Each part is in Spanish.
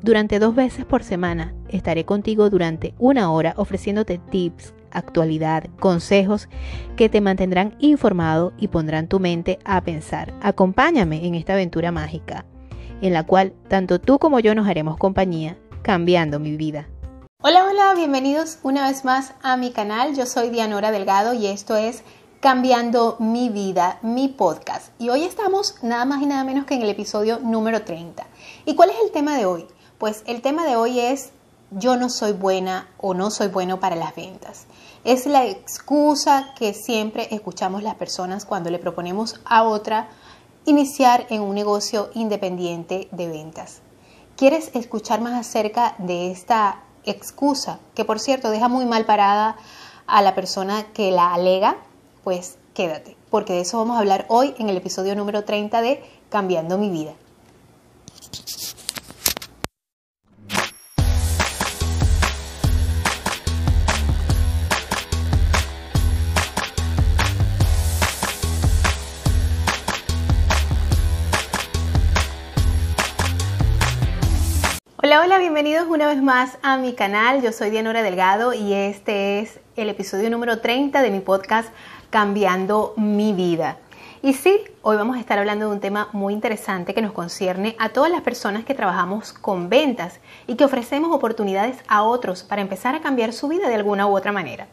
Durante dos veces por semana estaré contigo durante una hora ofreciéndote tips, actualidad, consejos que te mantendrán informado y pondrán tu mente a pensar. Acompáñame en esta aventura mágica, en la cual tanto tú como yo nos haremos compañía, cambiando mi vida. Hola, hola, bienvenidos una vez más a mi canal. Yo soy Dianora Delgado y esto es Cambiando mi vida, mi podcast. Y hoy estamos nada más y nada menos que en el episodio número 30. ¿Y cuál es el tema de hoy? Pues el tema de hoy es yo no soy buena o no soy bueno para las ventas. Es la excusa que siempre escuchamos las personas cuando le proponemos a otra iniciar en un negocio independiente de ventas. ¿Quieres escuchar más acerca de esta excusa que por cierto deja muy mal parada a la persona que la alega? Pues quédate, porque de eso vamos a hablar hoy en el episodio número 30 de Cambiando mi vida. Bienvenidos una vez más a mi canal. Yo soy Dianora Delgado y este es el episodio número 30 de mi podcast Cambiando mi vida. Y sí, hoy vamos a estar hablando de un tema muy interesante que nos concierne a todas las personas que trabajamos con ventas y que ofrecemos oportunidades a otros para empezar a cambiar su vida de alguna u otra manera.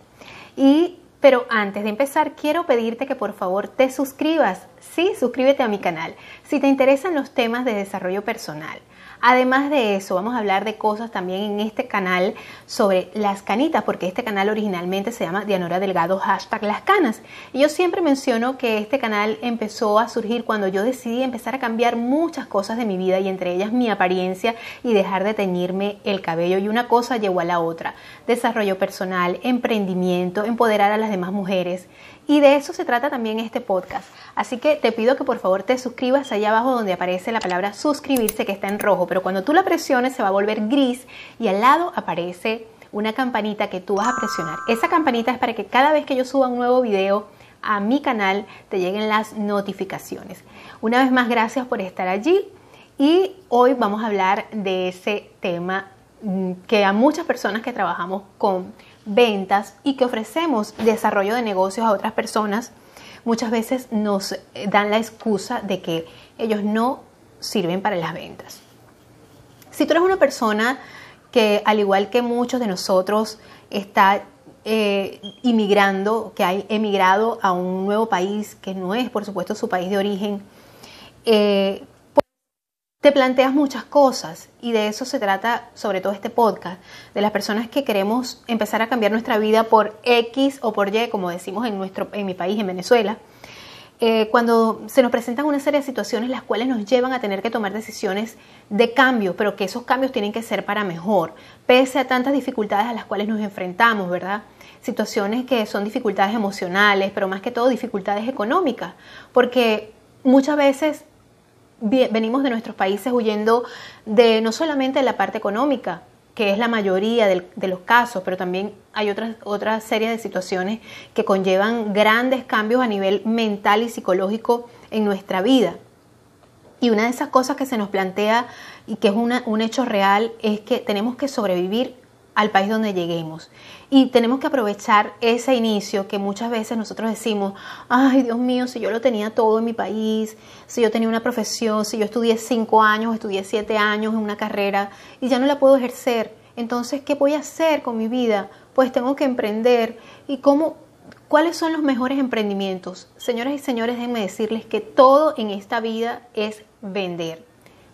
Y pero antes de empezar, quiero pedirte que por favor te suscribas. Sí, suscríbete a mi canal si te interesan los temas de desarrollo personal Además de eso, vamos a hablar de cosas también en este canal sobre las canitas, porque este canal originalmente se llama Dianora Delgado hashtag las canas. Y yo siempre menciono que este canal empezó a surgir cuando yo decidí empezar a cambiar muchas cosas de mi vida y entre ellas mi apariencia y dejar de teñirme el cabello. Y una cosa llegó a la otra. Desarrollo personal, emprendimiento, empoderar a las demás mujeres. Y de eso se trata también este podcast. Así que te pido que por favor te suscribas allá abajo donde aparece la palabra suscribirse que está en rojo, pero cuando tú la presiones se va a volver gris y al lado aparece una campanita que tú vas a presionar. Esa campanita es para que cada vez que yo suba un nuevo video a mi canal te lleguen las notificaciones. Una vez más, gracias por estar allí y hoy vamos a hablar de ese tema mm, que a muchas personas que trabajamos con ventas y que ofrecemos desarrollo de negocios a otras personas, muchas veces nos eh, dan la excusa de que ellos no sirven para las ventas. Si tú eres una persona que, al igual que muchos de nosotros, está eh, inmigrando, que ha emigrado a un nuevo país que no es, por supuesto, su país de origen, eh, te planteas muchas cosas y de eso se trata sobre todo este podcast, de las personas que queremos empezar a cambiar nuestra vida por X o por Y, como decimos en, nuestro, en mi país, en Venezuela, eh, cuando se nos presentan una serie de situaciones las cuales nos llevan a tener que tomar decisiones de cambio, pero que esos cambios tienen que ser para mejor, pese a tantas dificultades a las cuales nos enfrentamos, ¿verdad? Situaciones que son dificultades emocionales, pero más que todo dificultades económicas, porque muchas veces venimos de nuestros países huyendo de no solamente la parte económica, que es la mayoría de, los casos, pero también hay otras otra serie de situaciones que conllevan grandes cambios a nivel mental y psicológico en nuestra vida. Y una de esas cosas que se nos plantea y que es un hecho real es que tenemos que sobrevivir al país donde lleguemos. Y tenemos que aprovechar ese inicio que muchas veces nosotros decimos, ay Dios mío, si yo lo tenía todo en mi país, si yo tenía una profesión, si yo estudié cinco años, estudié siete años en una carrera y ya no la puedo ejercer, entonces, ¿qué voy a hacer con mi vida? Pues tengo que emprender. ¿Y cómo? ¿Cuáles son los mejores emprendimientos? Señoras y señores, déjenme decirles que todo en esta vida es vender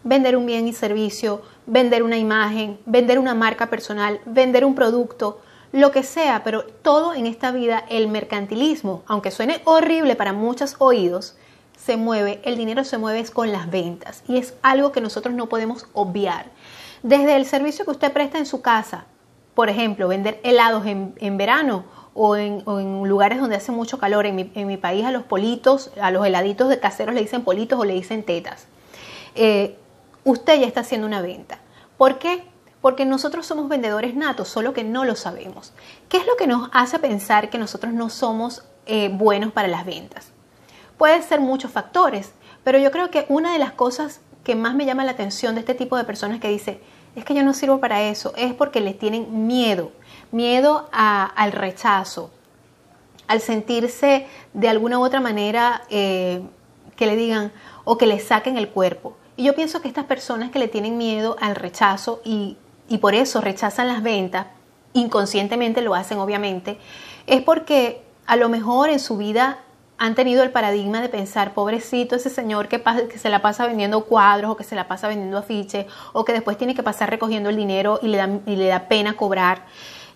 vender un bien y servicio, vender una imagen, vender una marca personal, vender un producto, lo que sea, pero todo en esta vida, el mercantilismo, aunque suene horrible para muchos oídos, se mueve, el dinero se mueve con las ventas y es algo que nosotros no podemos obviar. Desde el servicio que usted presta en su casa, por ejemplo, vender helados en, verano o en, lugares donde hace mucho calor. En mi, país a los politos, a los heladitos de caseros le dicen politos o le dicen tetas. Eh, usted ya está haciendo una venta. ¿Por qué? Porque nosotros somos vendedores natos, solo que no lo sabemos. ¿Qué es lo que nos hace pensar que nosotros no somos eh, buenos para las ventas? Puede ser muchos factores, pero yo creo que una de las cosas que más me llama la atención de este tipo de personas que dice, es que yo no sirvo para eso, es porque le tienen miedo, miedo al rechazo, al sentirse de alguna u otra manera eh, que le digan o que le saquen el cuerpo. Y yo pienso que estas personas que le tienen miedo al rechazo y, y por eso rechazan las ventas, inconscientemente lo hacen obviamente, es porque a lo mejor en su vida han tenido el paradigma de pensar, pobrecito ese señor que, que, se la pasa vendiendo cuadros o que se la pasa vendiendo afiches o que después tiene que pasar recogiendo el dinero y le da, y le da pena cobrar.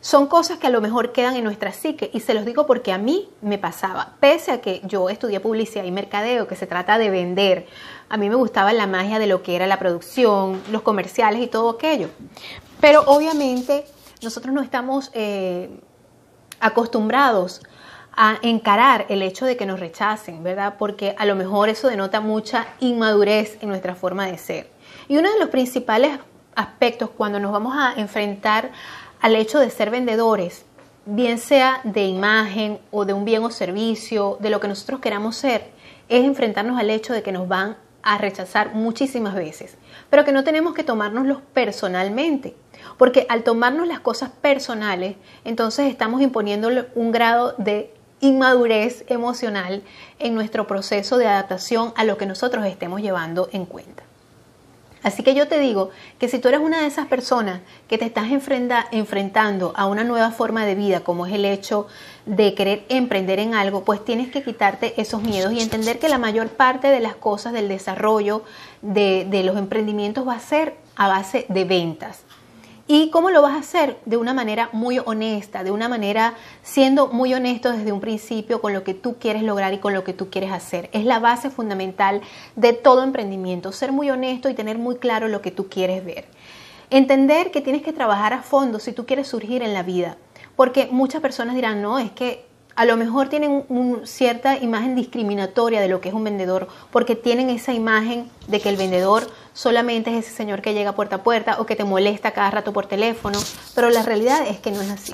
Son cosas que a lo mejor quedan en nuestra psique y se los digo porque a mí me pasaba. Pese a que yo estudié publicidad y mercadeo, que se trata de vender, a mí me gustaba la magia de lo que era la producción, los comerciales y todo aquello. Pero obviamente nosotros no estamos eh, acostumbrados a encarar el hecho de que nos rechacen, ¿verdad? Porque a lo mejor eso denota mucha inmadurez en nuestra forma de ser. Y uno de los principales aspectos cuando nos vamos a enfrentar al hecho de ser vendedores, bien sea de imagen o de un bien o servicio, de lo que nosotros queramos ser, es enfrentarnos al hecho de que nos van a rechazar muchísimas veces, pero que no tenemos que tomárnoslos personalmente, porque al tomarnos las cosas personales, entonces estamos imponiéndole un grado de inmadurez emocional en nuestro proceso de adaptación a lo que nosotros estemos llevando en cuenta. Así que yo te digo que si tú eres una de esas personas que te estás enfrentando a una nueva forma de vida, como es el hecho de querer emprender en algo, pues tienes que quitarte esos miedos y entender que la mayor parte de las cosas del desarrollo de, de los emprendimientos va a ser a base de ventas. ¿Y cómo lo vas a hacer? De una manera muy honesta, de una manera siendo muy honesto desde un principio con lo que tú quieres lograr y con lo que tú quieres hacer. Es la base fundamental de todo emprendimiento, ser muy honesto y tener muy claro lo que tú quieres ver. Entender que tienes que trabajar a fondo si tú quieres surgir en la vida, porque muchas personas dirán, no, es que a lo mejor tienen una cierta imagen discriminatoria de lo que es un vendedor, porque tienen esa imagen de que el vendedor solamente es ese señor que llega puerta a puerta o que te molesta cada rato por teléfono, pero la realidad es que no es así.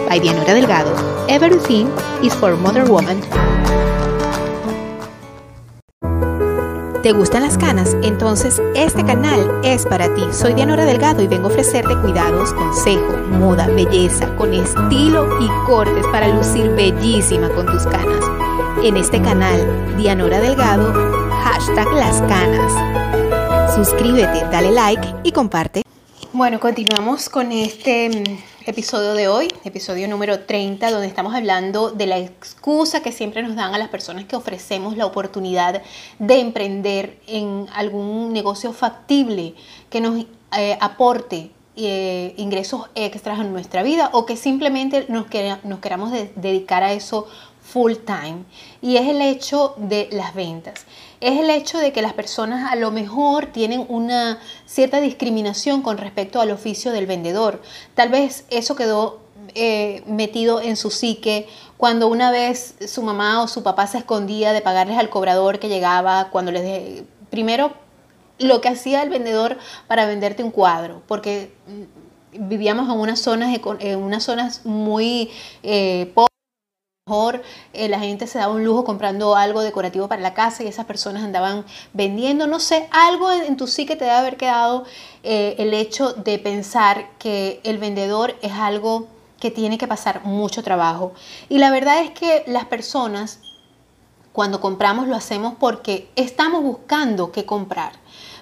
by Dianora Delgado. Everything is for Mother Woman. ¿Te gustan las canas? Entonces este canal es para ti. Soy Dianora Delgado y vengo a ofrecerte cuidados, consejo, moda, belleza, con estilo y cortes para lucir bellísima con tus canas. En este canal, Dianora Delgado, hashtag las canas. Suscríbete, dale like y comparte. Bueno, continuamos con este mm, episodio de hoy, episodio número 30, donde estamos hablando de la excusa que siempre nos dan a las personas que ofrecemos la oportunidad de emprender en algún negocio factible que nos eh, aporte eh, ingresos extras en nuestra vida o que simplemente nos, nos queramos dedicar a eso full time. Y es el hecho de las ventas es el hecho de que las personas a lo mejor tienen una cierta discriminación con respecto al oficio del vendedor. Tal vez eso quedó eh, metido en su psique cuando una vez su mamá o su papá se escondía de pagarles al cobrador que llegaba cuando les... Primero, lo que hacía el vendedor para venderte un cuadro, porque vivíamos en unas zonas, en unas zonas muy eh, eh, la gente se daba un lujo comprando algo decorativo para la casa y esas personas andaban vendiendo, no sé, algo en, tu sí que te debe haber quedado eh, el hecho de pensar que el vendedor es algo que tiene que pasar mucho trabajo. Y la verdad es que las personas cuando compramos lo hacemos porque estamos buscando qué comprar.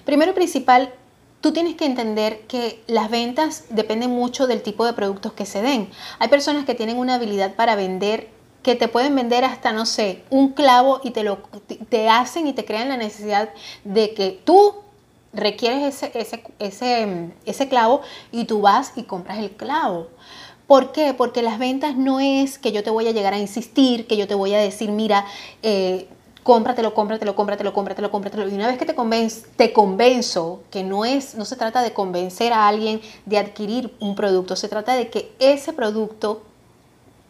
Primero principal, tú tienes que entender que las ventas dependen mucho del tipo de productos que se den. Hay personas que tienen una habilidad para vender que te pueden vender hasta, no sé, un clavo y te lo te hacen y te crean la necesidad de que tú requieres ese, ese, ese, ese clavo y tú vas y compras el clavo. ¿Por qué? Porque las ventas no es que yo te voy a llegar a insistir, que yo te voy a decir, mira, eh, cómpratelo, cómpratelo, cómpratelo, cómpratelo, cómpratelo. Y una vez que te, convenzo, te convenzo que no, es, no se trata de convencer a alguien de adquirir un producto, se trata de que ese producto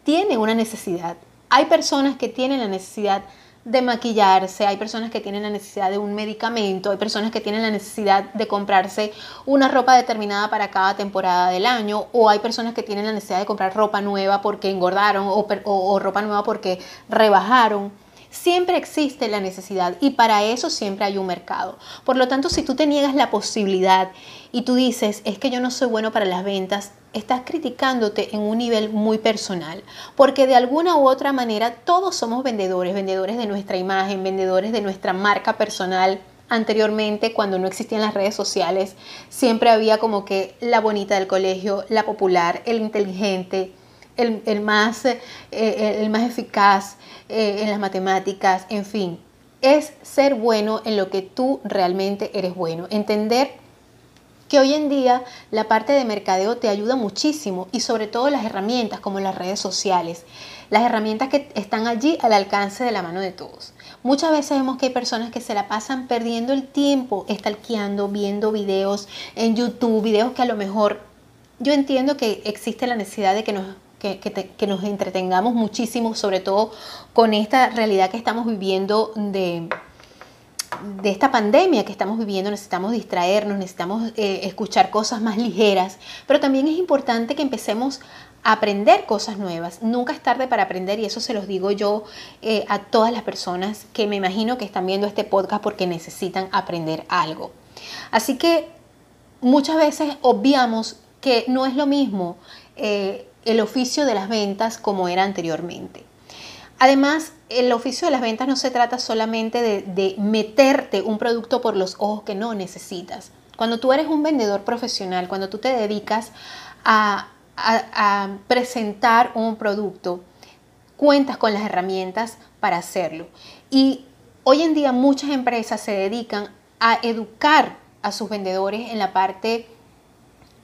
tiene una necesidad. Hay personas que tienen la necesidad de maquillarse, hay personas que tienen la necesidad de un medicamento, hay personas que tienen la necesidad de comprarse una ropa determinada para cada temporada del año, o hay personas que tienen la necesidad de comprar ropa nueva porque engordaron o, o ropa nueva porque rebajaron. Siempre existe la necesidad y para eso siempre hay un mercado. Por lo tanto, si tú te niegas la posibilidad y tú dices, es que yo no soy bueno para las ventas, estás criticándote en un nivel muy personal, porque de alguna u otra manera todos somos vendedores, vendedores de nuestra imagen, vendedores de nuestra marca personal. Anteriormente, cuando no existían las redes sociales, siempre había como que la bonita del colegio, la popular, el inteligente, el, más, eh, el más eficaz eh, en las matemáticas, en fin. Es ser bueno en lo que tú realmente eres bueno. Entender que hoy en día la parte de mercadeo te ayuda muchísimo y sobre todo las herramientas como las redes sociales, las herramientas que están allí al alcance de la mano de todos. Muchas veces vemos que hay personas que se la pasan perdiendo el tiempo, estalqueando, viendo videos en YouTube, videos que a lo mejor yo entiendo que existe la necesidad de que nos que, nos entretengamos muchísimo, sobre todo con esta realidad que estamos viviendo de, de esta pandemia que estamos viviendo, necesitamos distraernos, necesitamos eh, escuchar cosas más ligeras, pero también es importante que empecemos a aprender cosas nuevas. Nunca es tarde para aprender y eso se los digo yo eh, a todas las personas que me imagino que están viendo este podcast porque necesitan aprender algo. Así que muchas veces obviamos que no es lo mismo eh, el oficio de las ventas como era anteriormente. Además, el oficio de las ventas no se trata solamente de, meterte un producto por los ojos que no necesitas. Cuando tú eres un vendedor profesional, cuando tú te dedicas a, presentar un producto, cuentas con las herramientas para hacerlo. Y hoy en día muchas empresas se dedican a educar a sus vendedores en la parte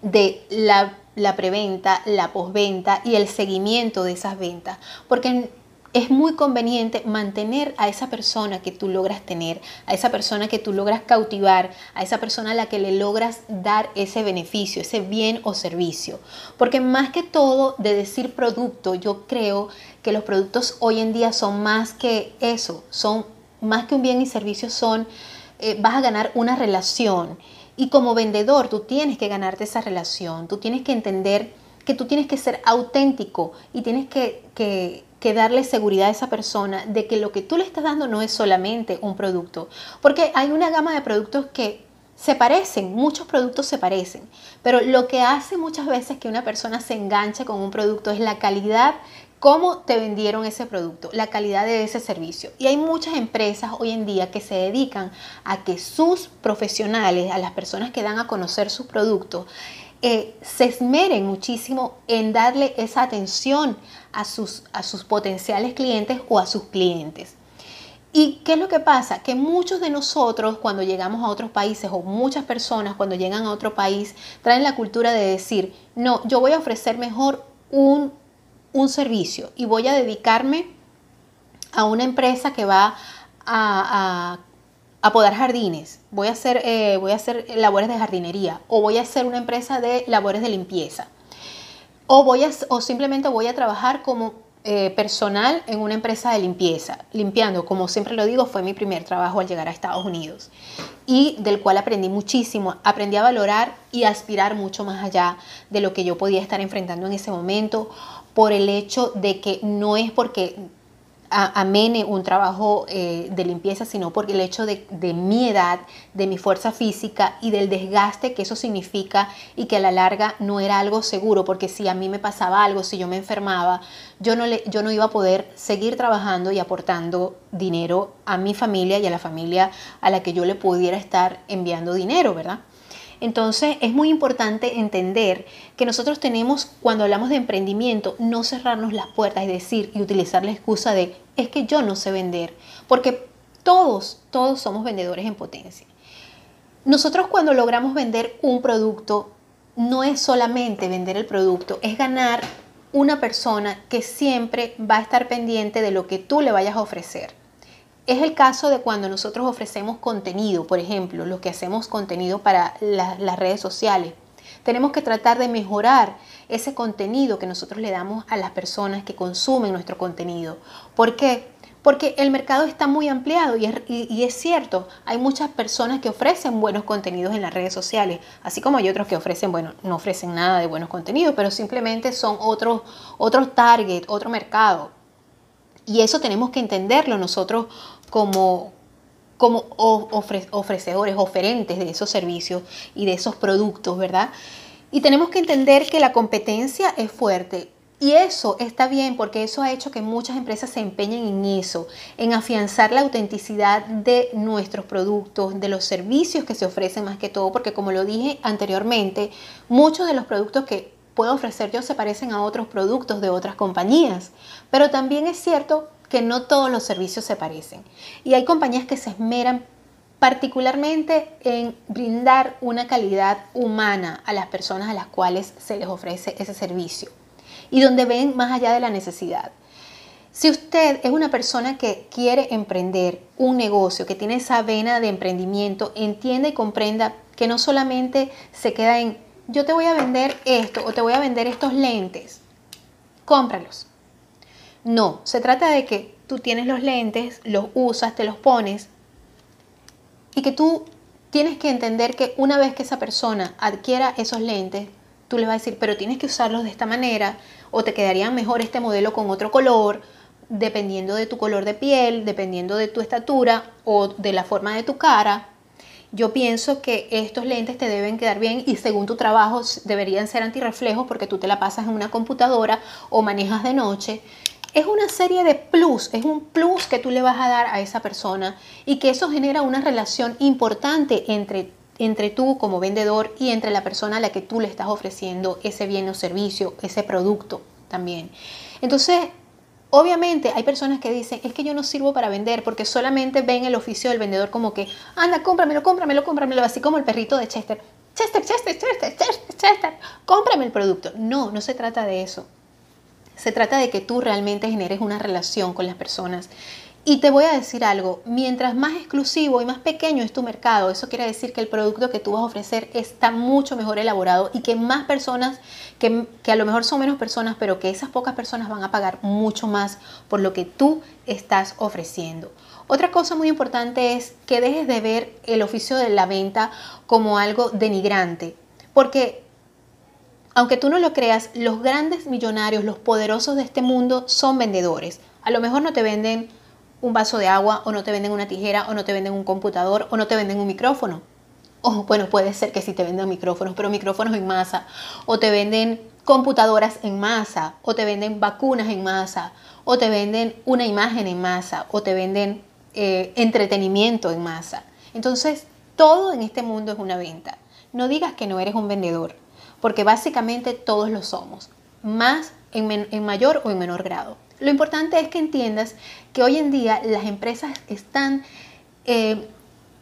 de la la preventa, la posventa y el seguimiento de esas ventas. Porque es muy conveniente mantener a esa persona que tú logras tener, a esa persona que tú logras cautivar, a esa persona a la que le logras dar ese beneficio, ese bien o servicio. Porque más que todo de decir producto, yo creo que los productos hoy en día son más que eso, son más que un bien y servicio, son, eh, vas a ganar una relación y como vendedor, tú tienes que ganarte esa relación, tú tienes que entender que tú tienes que ser auténtico y tienes que, que, darle seguridad a esa persona de que lo que tú le estás dando no es solamente un producto. Porque hay una gama de productos que se parecen, muchos productos se parecen, pero lo que hace muchas veces que una persona se enganche con un producto es la calidad cómo te vendieron ese producto, la calidad de ese servicio. Y hay muchas empresas hoy en día que se dedican a que sus profesionales, a las personas que dan a conocer sus productos, eh, se esmeren muchísimo en darle esa atención a sus, a sus potenciales clientes o a sus clientes. ¿Y qué es lo que pasa? Que muchos de nosotros cuando llegamos a otros países o muchas personas cuando llegan a otro país traen la cultura de decir, no, yo voy a ofrecer mejor un un servicio y voy a dedicarme a una empresa que va a, a, podar jardines, voy a, hacer, eh, voy a hacer labores de jardinería o voy a hacer una empresa de labores de limpieza. O, voy a, o simplemente voy a trabajar como eh, personal en una empresa de limpieza, limpiando, como siempre lo digo, fue mi primer trabajo al llegar a Estados Unidos y del cual aprendí muchísimo, aprendí a valorar y aspirar mucho más allá de lo que yo podía estar enfrentando en ese momento por el hecho de que no es porque amene un trabajo eh, de limpieza, sino por el hecho de, mi edad, de mi fuerza física y del desgaste que eso significa y que a la larga no era algo seguro, porque si a mí me pasaba algo, si yo me enfermaba, yo no, le, yo no iba a poder seguir trabajando y aportando dinero a mi familia y a la familia a la que yo le pudiera estar enviando dinero, ¿verdad? Entonces es muy importante entender que nosotros tenemos, cuando hablamos de emprendimiento, no cerrarnos las puertas y decir y utilizar la excusa de es que yo no sé vender, porque todos, todos somos vendedores en potencia. Nosotros cuando logramos vender un producto, no es solamente vender el producto, es ganar una persona que siempre va a estar pendiente de lo que tú le vayas a ofrecer. Es el caso de cuando nosotros ofrecemos contenido, por ejemplo, los que hacemos contenido para las redes sociales. Tenemos que tratar de mejorar ese contenido que nosotros le damos a las personas que consumen nuestro contenido. ¿Por qué? Porque el mercado está muy ampliado y es, cierto, hay muchas personas que ofrecen buenos contenidos en las redes sociales, así como hay otros que ofrecen, bueno, no ofrecen nada de buenos contenidos, pero simplemente son otros otro target, otro mercado. Y eso tenemos que entenderlo nosotros como, como ofrecedores, oferentes de esos servicios y de esos productos, ¿verdad? Y tenemos que entender que la competencia es fuerte. Y eso está bien porque eso ha hecho que muchas empresas se empeñen en eso, en afianzar la autenticidad de nuestros productos, de los servicios que se ofrecen más que todo, porque como lo dije anteriormente, muchos de los productos que puedo ofrecer yo se parecen a otros productos de otras compañías. Pero también es cierto que no todos los servicios se parecen. Y hay compañías que se esmeran particularmente en brindar una calidad humana a las personas a las cuales se les ofrece ese servicio y donde ven más allá de la necesidad. Si usted es una persona que quiere emprender un negocio, que tiene esa vena de emprendimiento, entienda y comprenda que no solamente se queda en yo te voy a vender esto o te voy a vender estos lentes, cómpralos. No, se trata de que tú tienes los lentes, los usas, te los pones y que tú tienes que entender que una vez que esa persona adquiera esos lentes, tú le vas a decir, pero tienes que usarlos de esta manera o te quedaría mejor este modelo con otro color, dependiendo de tu color de piel, dependiendo de tu estatura o de la forma de tu cara. Yo pienso que estos lentes te deben quedar bien y según tu trabajo deberían ser antirreflejos porque tú te la pasas en una computadora o manejas de noche es una serie de plus, es un plus que tú le vas a dar a esa persona y que eso genera una relación importante entre, entre tú como vendedor y entre la persona a la que tú le estás ofreciendo ese bien o servicio, ese producto también. Entonces, obviamente hay personas que dicen, es que yo no sirvo para vender porque solamente ven el oficio del vendedor como que, anda, cómpramelo, cómpramelo, cómpramelo, así como el perrito de Chester. Chester, Chester, Chester, Chester, Chester, cómprame el producto. No, no se trata de eso. Se trata de que tú realmente generes una relación con las personas. Y te voy a decir algo, mientras más exclusivo y más pequeño es tu mercado, eso quiere decir que el producto que tú vas a ofrecer está mucho mejor elaborado y que más personas, que, que, a lo mejor son menos personas, pero que esas pocas personas van a pagar mucho más por lo que tú estás ofreciendo. Otra cosa muy importante es que dejes de ver el oficio de la venta como algo denigrante, porque aunque tú no lo creas, los grandes millonarios, los poderosos de este mundo son vendedores. A lo mejor no te venden un vaso de agua o no te venden una tijera o no te venden un computador o no te venden un micrófono. O bueno, puede ser que sí te vendan micrófonos, pero micrófonos en masa. O te venden computadoras en masa. O te venden vacunas en masa. O te venden una imagen en masa. O te venden eh, entretenimiento en masa. Entonces, todo en este mundo es una venta. No digas que no eres un vendedor porque básicamente todos lo somos, más en, mayor o en menor grado. Lo importante es que entiendas que hoy en día las empresas están eh,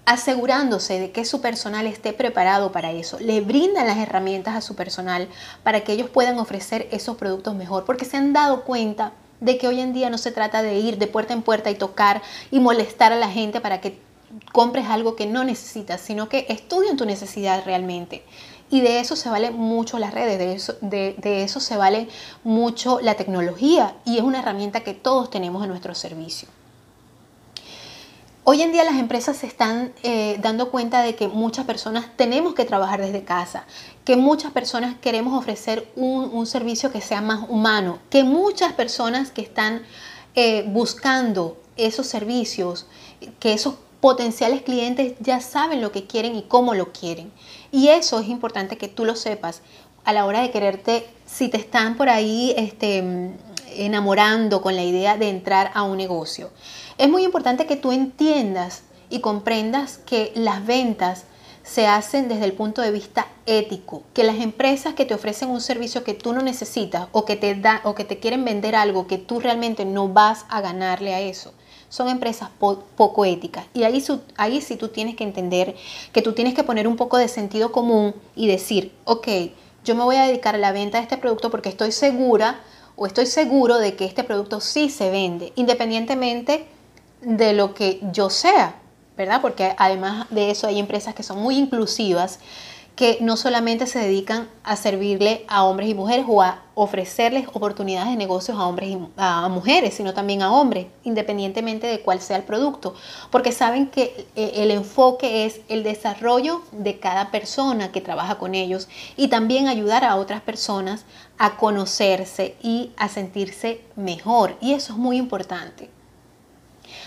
asegurándose de que su personal esté preparado para eso, le brindan las herramientas a su personal para que ellos puedan ofrecer esos productos mejor, porque se han dado cuenta de que hoy en día no se trata de ir de puerta en puerta y tocar y molestar a la gente para que compres algo que no necesitas, sino que estudien tu necesidad realmente. Y de eso se valen mucho las redes, de eso, de, eso se vale mucho la tecnología y es una herramienta que todos tenemos en nuestro servicio. Hoy en día las empresas se están eh, dando cuenta de que muchas personas tenemos que trabajar desde casa, que muchas personas queremos ofrecer un, servicio que sea más humano, que muchas personas que están eh, buscando esos servicios, que esos potenciales clientes ya saben lo que quieren y cómo lo quieren. Y eso es importante que tú lo sepas a la hora de quererte, si te están por ahí este, enamorando con la idea de entrar a un negocio. Es muy importante que tú entiendas y comprendas que las ventas se hacen desde el punto de vista ético, que las empresas que te ofrecen un servicio que tú no necesitas o que te da o que te quieren vender algo que tú realmente no vas a ganarle a eso, son empresas poco éticas. Y ahí, ahí sí tú tienes que entender que tú tienes que poner un poco de sentido común y decir, ok, yo me voy a dedicar a la venta de este producto porque estoy segura o estoy seguro de que este producto sí se vende, independientemente de lo que yo sea, ¿verdad? Porque además de eso hay empresas que son muy inclusivas que no solamente se dedican a servirle a hombres y mujeres o a ofrecerles oportunidades de negocios a hombres y a mujeres, sino también a hombres, independientemente de cuál sea el producto, porque saben que eh, el enfoque es el desarrollo de cada persona que trabaja con ellos y también ayudar a otras personas a conocerse y a sentirse mejor, y eso es muy importante.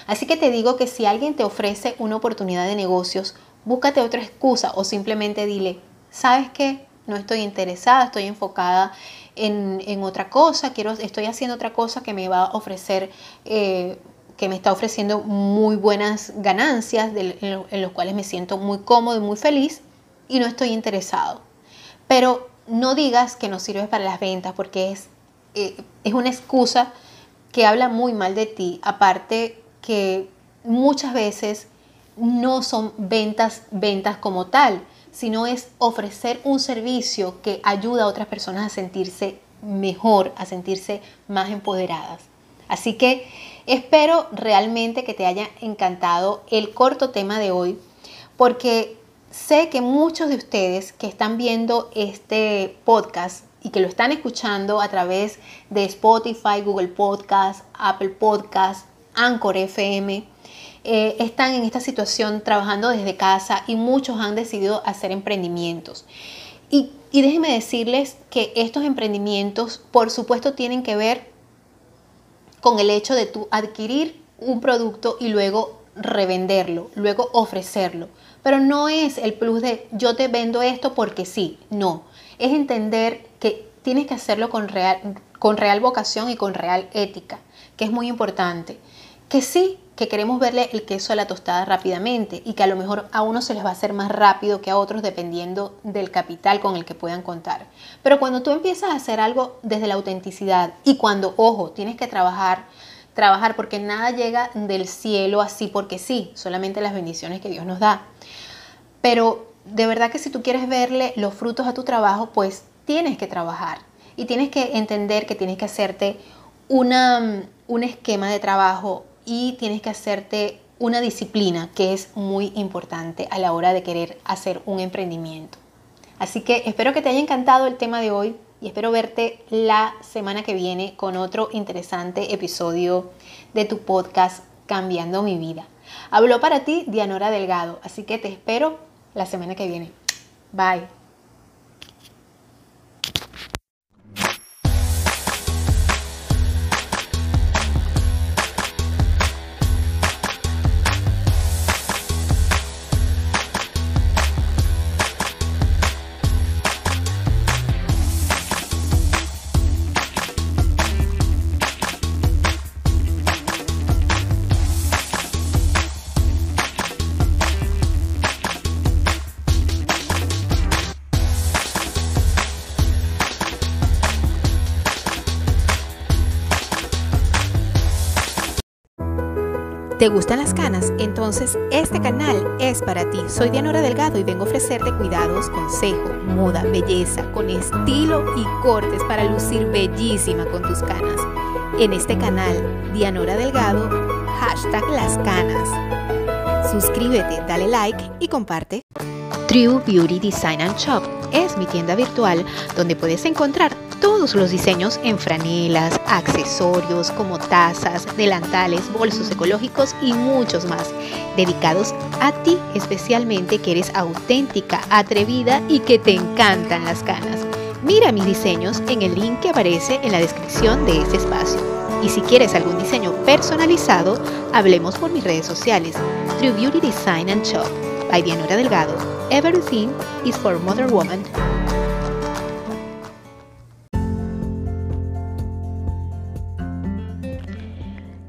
Así que te digo que si alguien te ofrece una oportunidad de negocios, búscate otra excusa o simplemente dile, ¿sabes qué? No estoy interesada, estoy enfocada en, otra cosa, quiero, estoy haciendo otra cosa que me va a ofrecer, eh, que me está ofreciendo muy buenas ganancias, en, los cuales me siento muy cómodo y muy feliz y no estoy interesado. Pero no digas que no sirves para las ventas porque es, eh, es una excusa que habla muy mal de ti, aparte que muchas veces no son ventas, ventas como tal, sino es ofrecer un servicio que ayuda a otras personas a sentirse mejor, a sentirse más empoderadas. Así que espero realmente que te haya encantado el corto tema de hoy, porque sé que muchos de ustedes que están viendo este podcast y que lo están escuchando a través de Spotify, Google Podcast, Apple Podcast, Anchor FM, eh, están en esta situación trabajando desde casa y muchos han decidido hacer emprendimientos. Y, déjenme decirles que estos emprendimientos, por supuesto, tienen que ver con el hecho de tú adquirir un producto y luego revenderlo, luego ofrecerlo. Pero no es el plus de yo te vendo esto porque sí, no. Es entender que tienes que hacerlo con real, con real vocación y con real ética, que es muy importante. Que sí, que queremos verle el queso a la tostada rápidamente y que a lo mejor a unos se les va a hacer más rápido que a otros dependiendo del capital con el que puedan contar. Pero cuando tú empiezas a hacer algo desde la autenticidad y cuando, ojo, tienes que trabajar, trabajar porque nada llega del cielo así porque sí, solamente las bendiciones que Dios nos da. Pero de verdad que si tú quieres verle los frutos a tu trabajo, pues tienes que trabajar y tienes que entender que tienes que hacerte una, un esquema de trabajo y tienes que hacerte una disciplina que es muy importante a la hora de querer hacer un emprendimiento. Así que espero que te haya encantado el tema de hoy y espero verte la semana que viene con otro interesante episodio de tu podcast Cambiando mi vida. Habló para ti Dianora Delgado, así que te espero la semana que viene. Bye. ¿Te gustan las canas? Entonces este canal es para ti. Soy Dianora Delgado y vengo a ofrecerte cuidados, consejo, moda, belleza, con estilo y cortes para lucir bellísima con tus canas. En este canal, Dianora Delgado, hashtag las canas. Suscríbete, dale like y comparte. True Beauty Design and Shop es mi tienda virtual donde puedes encontrar todos los diseños en franelas, accesorios como tazas, delantales, bolsos ecológicos y muchos más, dedicados a ti especialmente que eres auténtica, atrevida y que te encantan las canas. Mira mis diseños en el link que aparece en la descripción de este espacio. Y si quieres algún diseño personalizado, hablemos por mis redes sociales, True Beauty Design and Shop, by Dianora Delgado. Everything is for Mother Woman.